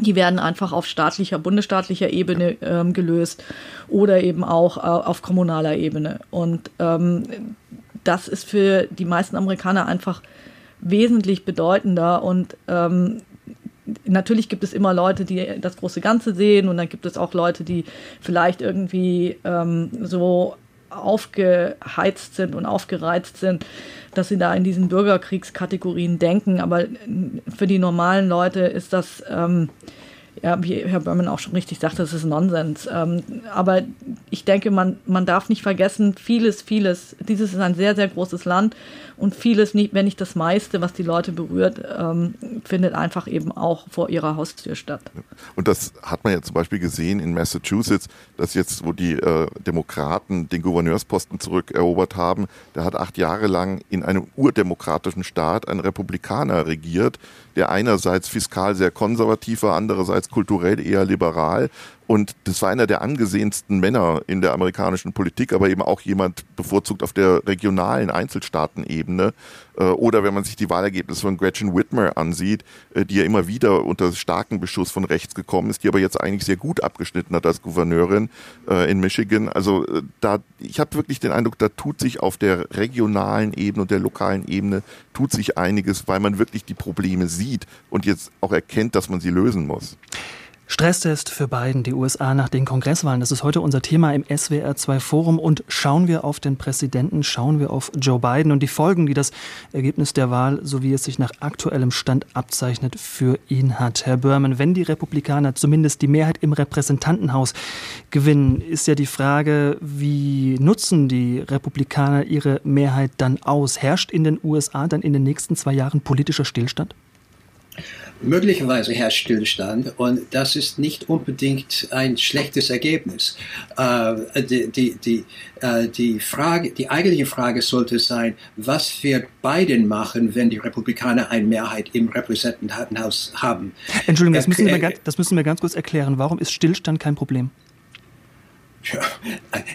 die werden einfach auf staatlicher, bundesstaatlicher Ebene ähm, gelöst oder eben auch äh, auf kommunaler Ebene. Und ähm, das ist für die meisten Amerikaner einfach wesentlich bedeutender. Und ähm, natürlich gibt es immer Leute, die das große Ganze sehen und dann gibt es auch Leute, die vielleicht irgendwie ähm, so aufgeheizt sind und aufgereizt sind, dass sie da in diesen Bürgerkriegskategorien denken. Aber für die normalen Leute ist das, ähm, ja, wie Herr Berman auch schon richtig sagte, das ist Nonsens. Ähm, aber ich denke, man, man darf nicht vergessen, vieles, vieles, dieses ist ein sehr, sehr großes Land und vieles, nicht, wenn nicht das meiste, was die Leute berührt, ähm, findet einfach eben auch vor ihrer Haustür statt. Und das hat man ja zum Beispiel gesehen in Massachusetts, dass jetzt, wo die äh, Demokraten den Gouverneursposten zurückerobert haben, da hat acht Jahre lang in einem urdemokratischen Staat ein Republikaner regiert, der einerseits fiskal sehr konservativ war, andererseits kulturell eher liberal und das war einer der angesehensten Männer in der amerikanischen Politik, aber eben auch jemand bevorzugt auf der regionalen Einzelstaatenebene. Äh, oder wenn man sich die Wahlergebnisse von Gretchen Whitmer ansieht, äh, die ja immer wieder unter starken Beschuss von rechts gekommen ist, die aber jetzt eigentlich sehr gut abgeschnitten hat als Gouverneurin äh, in Michigan. Also da, ich habe wirklich den Eindruck, da tut sich auf der regionalen Ebene und der lokalen Ebene tut sich einiges, weil man wirklich die Probleme sieht und jetzt auch erkennt, dass man sie lösen muss. Stresstest für Biden, die USA nach den Kongresswahlen. Das ist heute unser Thema im SWR2 Forum. Und schauen wir auf den Präsidenten, schauen wir auf Joe Biden und die Folgen, die das Ergebnis der Wahl, so wie es sich nach aktuellem Stand abzeichnet, für ihn hat. Herr Berman, wenn die Republikaner zumindest die Mehrheit im Repräsentantenhaus gewinnen, ist ja die Frage, wie nutzen die Republikaner ihre Mehrheit dann aus? Herrscht in den USA dann in den nächsten zwei Jahren politischer Stillstand? Möglicherweise herrscht Stillstand und das ist nicht unbedingt ein schlechtes Ergebnis. Äh, die, die, die, äh, die, Frage, die eigentliche Frage sollte sein, was wird Biden machen, wenn die Republikaner eine Mehrheit im Repräsentantenhaus haben? Entschuldigung, das müssen, wir, das müssen wir ganz kurz erklären. Warum ist Stillstand kein Problem? Ja,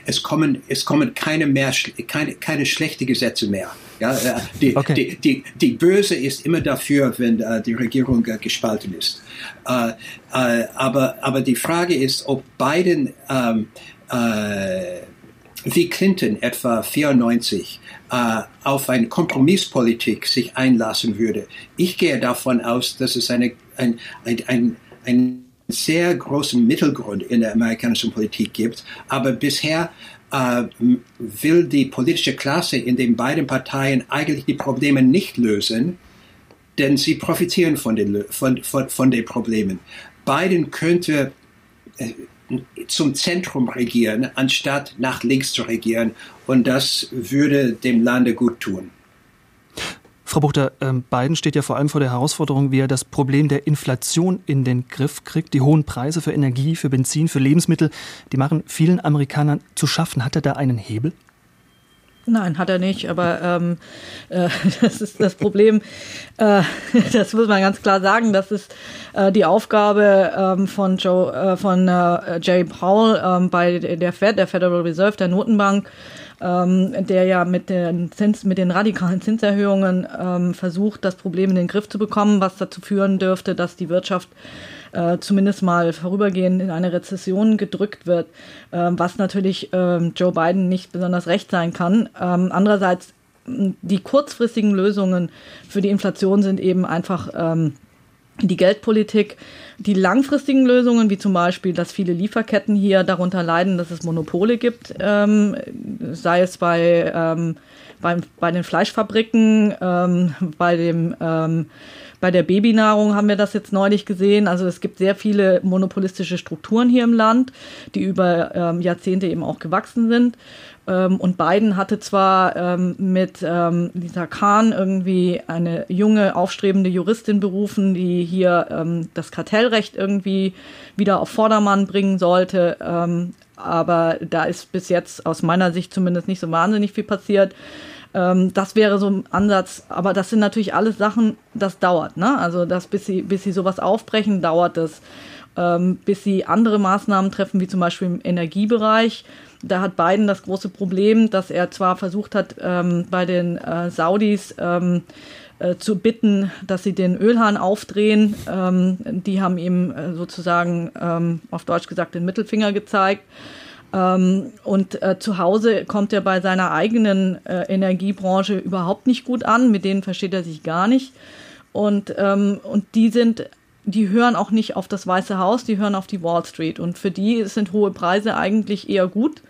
es kommen, es kommen keine mehr, keine, keine schlechte Gesetze mehr. Ja, äh, die, okay. die, die, die Böse ist immer dafür, wenn äh, die Regierung äh, gespalten ist. Äh, äh, aber, aber die Frage ist, ob Biden ähm, äh, wie Clinton etwa 94 auf eine Kompromisspolitik sich einlassen würde. Ich gehe davon aus, dass es eine, ein, ein, ein, ein sehr großen Mittelgrund in der amerikanischen Politik gibt. Aber bisher äh, will die politische Klasse in den beiden Parteien eigentlich die Probleme nicht lösen, denn sie profitieren von den, von, von, von den Problemen. Biden könnte äh, zum Zentrum regieren, anstatt nach links zu regieren. Und das würde dem Lande gut tun. Frau Buchter, ähm, Biden steht ja vor allem vor der Herausforderung, wie er das Problem der Inflation in den Griff kriegt. Die hohen Preise für Energie, für Benzin, für Lebensmittel, die machen vielen Amerikanern zu schaffen. Hat er da einen Hebel? Nein, hat er nicht, aber ähm, äh, das ist das Problem. Äh, das muss man ganz klar sagen. Das ist äh, die Aufgabe ähm, von Joe, äh, von äh, Jay Powell ähm, bei der Fed, der Federal Reserve, der Notenbank, ähm, der ja mit den, Zins, mit den radikalen Zinserhöhungen ähm, versucht, das Problem in den Griff zu bekommen, was dazu führen dürfte, dass die Wirtschaft äh, zumindest mal vorübergehend in eine Rezession gedrückt wird, äh, was natürlich äh, Joe Biden nicht besonders recht sein kann. Ähm, andererseits die kurzfristigen Lösungen für die Inflation sind eben einfach ähm, die Geldpolitik, die langfristigen Lösungen, wie zum Beispiel, dass viele Lieferketten hier darunter leiden, dass es Monopole gibt, ähm, sei es bei, ähm, bei, bei den Fleischfabriken, ähm, bei dem ähm, bei der Babynahrung haben wir das jetzt neulich gesehen. Also es gibt sehr viele monopolistische Strukturen hier im Land, die über ähm, Jahrzehnte eben auch gewachsen sind. Ähm, und Biden hatte zwar ähm, mit ähm, Lisa Kahn irgendwie eine junge, aufstrebende Juristin berufen, die hier ähm, das Kartellrecht irgendwie wieder auf Vordermann bringen sollte. Ähm, aber da ist bis jetzt aus meiner Sicht zumindest nicht so wahnsinnig viel passiert. Ähm, das wäre so ein Ansatz. Aber das sind natürlich alles Sachen, das dauert. Ne? Also das, bis sie, bis sie sowas aufbrechen, dauert es. bis sie andere Maßnahmen treffen, wie zum Beispiel im Energiebereich da hat Biden das große Problem, dass er zwar versucht hat, ähm, bei den äh, Saudis ähm, äh, zu bitten, dass sie den Ölhahn aufdrehen. Ähm, die haben ihm äh, sozusagen ähm, auf Deutsch gesagt den Mittelfinger gezeigt. Ähm, und äh, zu Hause kommt er bei seiner eigenen äh, Energiebranche überhaupt nicht gut an. Mit denen versteht er sich gar nicht. Und, ähm, und die sind die hören auch nicht auf das Weiße Haus, die hören auf die Wall Street. Und für die sind hohe Preise eigentlich eher gut.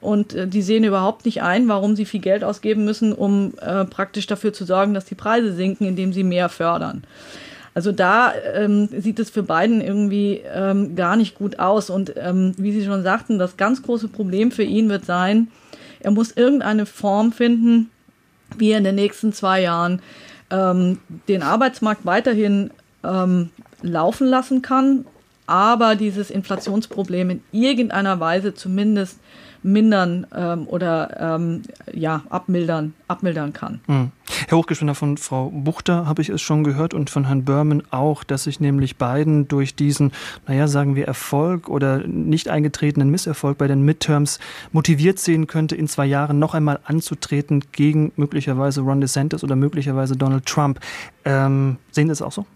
Und äh, die sehen überhaupt nicht ein, warum sie viel Geld ausgeben müssen, um äh, praktisch dafür zu sorgen, dass die Preise sinken, indem sie mehr fördern. Also da ähm, sieht es für Biden irgendwie ähm, gar nicht gut aus. Und ähm, wie Sie schon sagten, das ganz große Problem für ihn wird sein, er muss irgendeine Form finden, wie er in den nächsten zwei Jahren ähm, den Arbeitsmarkt weiterhin ähm, laufen lassen kann, aber dieses Inflationsproblem in irgendeiner Weise zumindest mindern ähm, oder ähm, ja, abmildern, abmildern kann. Hm. Herr Hochgeschwinter, von Frau Buchter habe ich es schon gehört und von Herrn Berman auch, dass sich nämlich beiden durch diesen, naja, sagen wir Erfolg oder nicht eingetretenen Misserfolg bei den Midterms motiviert sehen könnte, in zwei Jahren noch einmal anzutreten gegen möglicherweise Ron DeSantis oder möglicherweise Donald Trump. Ähm, sehen Sie es auch so?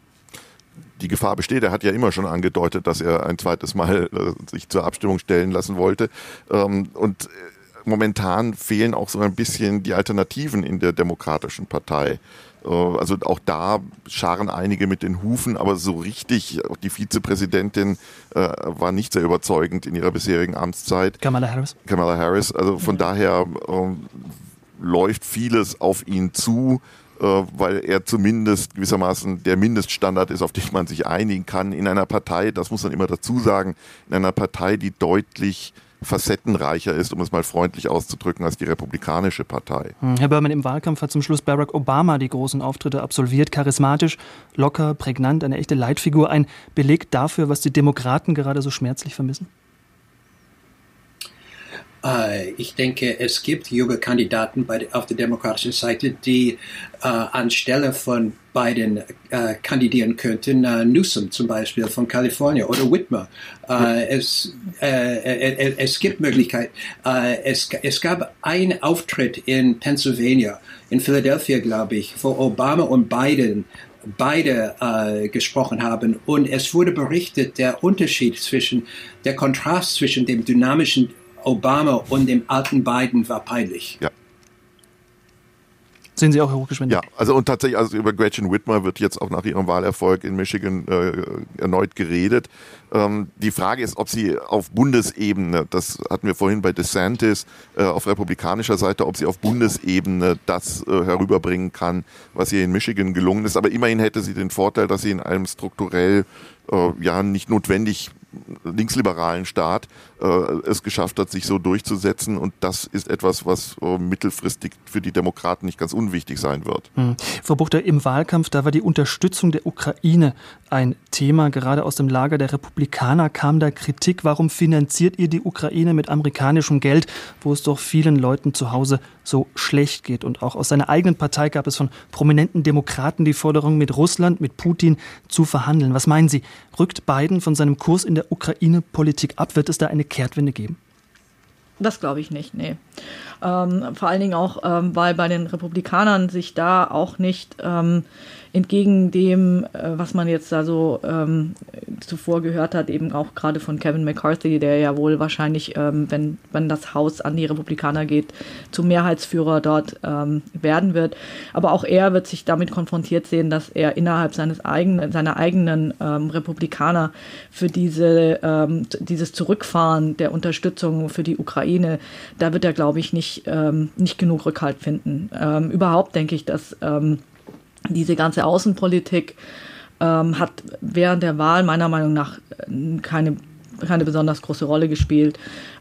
Die Gefahr besteht. Er hat ja immer schon angedeutet, dass er ein zweites Mal äh, sich zur Abstimmung stellen lassen wollte. Ähm, und äh, momentan fehlen auch so ein bisschen die Alternativen in der Demokratischen Partei. Äh, also auch da scharen einige mit den Hufen, aber so richtig, auch die Vizepräsidentin äh, war nicht sehr überzeugend in ihrer bisherigen Amtszeit. Kamala Harris. Kamala Harris. Also von mhm. daher ähm, läuft vieles auf ihn zu. Äh, weil er zumindest gewissermaßen der Mindeststandard ist, auf den man sich einigen kann in einer Partei, das muss man immer dazu sagen, in einer Partei, die deutlich facettenreicher ist, um es mal freundlich auszudrücken, als die Republikanische Partei. Hm, Herr Berman, im Wahlkampf hat zum Schluss Barack Obama die großen Auftritte absolviert. Charismatisch, locker, prägnant, eine echte Leitfigur. Ein Beleg dafür, was die Demokraten gerade so schmerzlich vermissen? Äh, ich denke, es gibt junge Kandidaten bei, auf der demokratischen Seite, die äh, anstelle von Biden äh, kandidieren könnten. Äh, Newsom zum Beispiel von Kalifornien oder Whitmer. Äh, es, äh, es gibt Möglichkeiten. es, es gab einen Auftritt in Pennsylvania, in Philadelphia, glaube ich, wo Obama und Biden beide äh, gesprochen haben. Und es wurde berichtet, der Unterschied zwischen, der Kontrast zwischen dem dynamischen Obama und dem alten Biden war peinlich. Ja. Sehen Sie auch, Herr Hochgeschwindig? Ja, also und tatsächlich, also über Gretchen Whitmer wird jetzt auch nach ihrem Wahlerfolg in Michigan äh, erneut geredet. Ähm, die Frage ist, ob sie auf Bundesebene, das hatten wir vorhin bei DeSantis, äh, auf republikanischer Seite, ob sie auf Bundesebene das äh, herüberbringen kann, was ihr in Michigan gelungen ist. Aber immerhin hätte sie den Vorteil, dass sie in einem strukturell äh, ja nicht notwendig linksliberalen Staat äh, es geschafft hat, sich so durchzusetzen. Und das ist etwas, was äh, mittelfristig für die Demokraten nicht ganz unwichtig sein wird. Hm. Frau Buchter, im Wahlkampf, da war die Unterstützung der Ukraine ein Thema. Gerade aus dem Lager der Republikaner kam da Kritik. Warum finanziert ihr die Ukraine mit amerikanischem Geld, wo es doch vielen Leuten zu Hause so schlecht geht? Und auch aus seiner eigenen Partei gab es von prominenten Demokraten die Forderung, mit Russland, mit Putin zu verhandeln. Was meinen Sie? Rückt Biden von seinem Kurs in der Ukraine-Politik ab? Wird es da eine Kehrtwende geben? Das glaube ich nicht, nee. Ähm, vor allen Dingen auch, ähm, weil bei den Republikanern sich da auch nicht ähm, entgegen dem, äh, was man jetzt da so ähm, zuvor gehört hat, eben auch gerade von Kevin McCarthy, der ja wohl wahrscheinlich, ähm, wenn, wenn das Haus an die Republikaner geht, zum Mehrheitsführer dort ähm, werden wird. Aber auch er wird sich damit konfrontiert sehen, dass er innerhalb seines eigenen, seiner eigenen ähm, Republikaner für diese, ähm, dieses Zurückfahren der Unterstützung für die Ukraine, da wird er, glaube ich, nicht, ähm, nicht genug Rückhalt finden. Überhaupt denke ich, dass ähm, diese ganze Außenpolitik ähm, hat während der Wahl meiner Meinung nach äh, keine, keine besonders große Rolle gespielt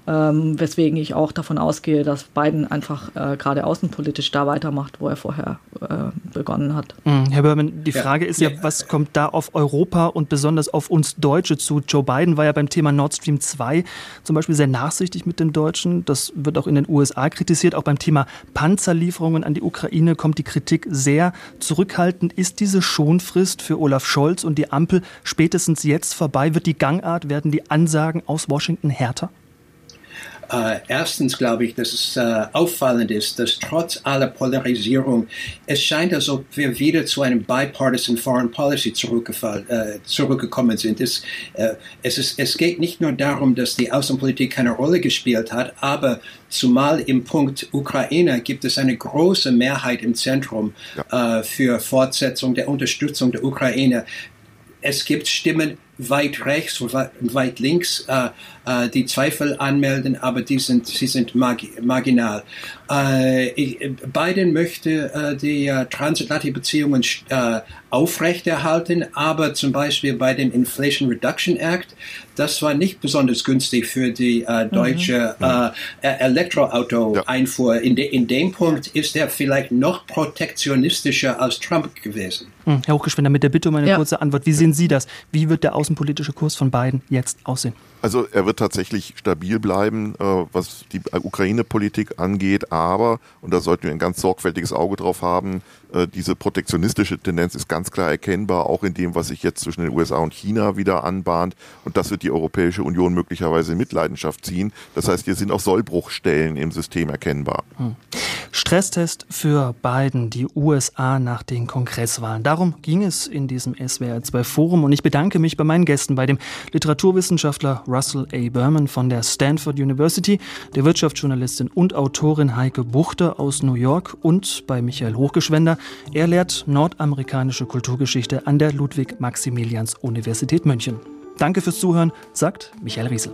ähm, weswegen ich auch davon ausgehe, dass Biden einfach äh, gerade außenpolitisch da weitermacht, wo er vorher äh, begonnen hat. Mhm. Herr Berman, die Frage ja. ist ja, was kommt da auf Europa und besonders auf uns Deutsche zu? Joe Biden war ja beim Thema Nord Stream 2 zum Beispiel sehr nachsichtig mit den Deutschen. Das wird auch in den USA kritisiert. Auch beim Thema Panzerlieferungen an die Ukraine kommt die Kritik sehr zurückhaltend. Ist diese Schonfrist für Olaf Scholz und die Ampel spätestens jetzt vorbei? Wird die Gangart, werden die Ansagen aus Washington härter? Äh, erstens glaube ich, dass es äh, auffallend ist, dass trotz aller Polarisierung es scheint, als ob wir wieder zu einem bipartisan Foreign Policy äh, zurückgekommen sind. Es, äh, es, ist, es geht nicht nur darum, dass die Außenpolitik keine Rolle gespielt hat, aber zumal im Punkt Ukraine gibt es eine große Mehrheit im Zentrum ja. Äh, für Fortsetzung der Unterstützung der Ukraine. Es gibt Stimmen weit rechts und weit links, äh, äh, die Zweifel anmelden, aber die sind, sie sind marginal. Äh, Biden möchte äh, die äh, transatlantische Beziehungen äh, aufrechterhalten, aber zum Beispiel bei dem Inflation Reduction Act, das war nicht besonders günstig für die äh, mhm. deutsche mhm. äh, Elektroauto-Einfuhr. Ja. In, de, in dem Punkt ist er vielleicht noch protektionistischer als Trump gewesen. Hm, Herr Hochgeschwender, mit der Bitte um eine ja. kurze Antwort. Wie sehen Sie das? Wie wird der außenpolitische Kurs von Biden jetzt aussehen? Also er wird tatsächlich stabil bleiben, äh, was die Ukraine-Politik angeht, aber, und da sollten wir ein ganz sorgfältiges Auge drauf haben, äh, diese protektionistische Tendenz ist ganz klar erkennbar, auch in dem, was sich jetzt zwischen den USA und China wieder anbahnt. Und das wird die Europäische Union möglicherweise in Mitleidenschaft ziehen. Das heißt, hier sind auch Sollbruchstellen im System erkennbar. Hm. Stresstest für Biden, die USA nach den Kongresswahlen. Darum ging es in diesem SWR 2 Forum und ich bedanke mich bei meinen Gästen, bei dem Literaturwissenschaftler Russell A. Berman von der Stanford University, der Wirtschaftsjournalistin und Autorin Heike Buchter aus New York und bei Michael Hochgeschwender. Er lehrt nordamerikanische Kulturgeschichte an der Ludwig-Maximilians-Universität München. Danke fürs Zuhören, sagt Michael Riesel.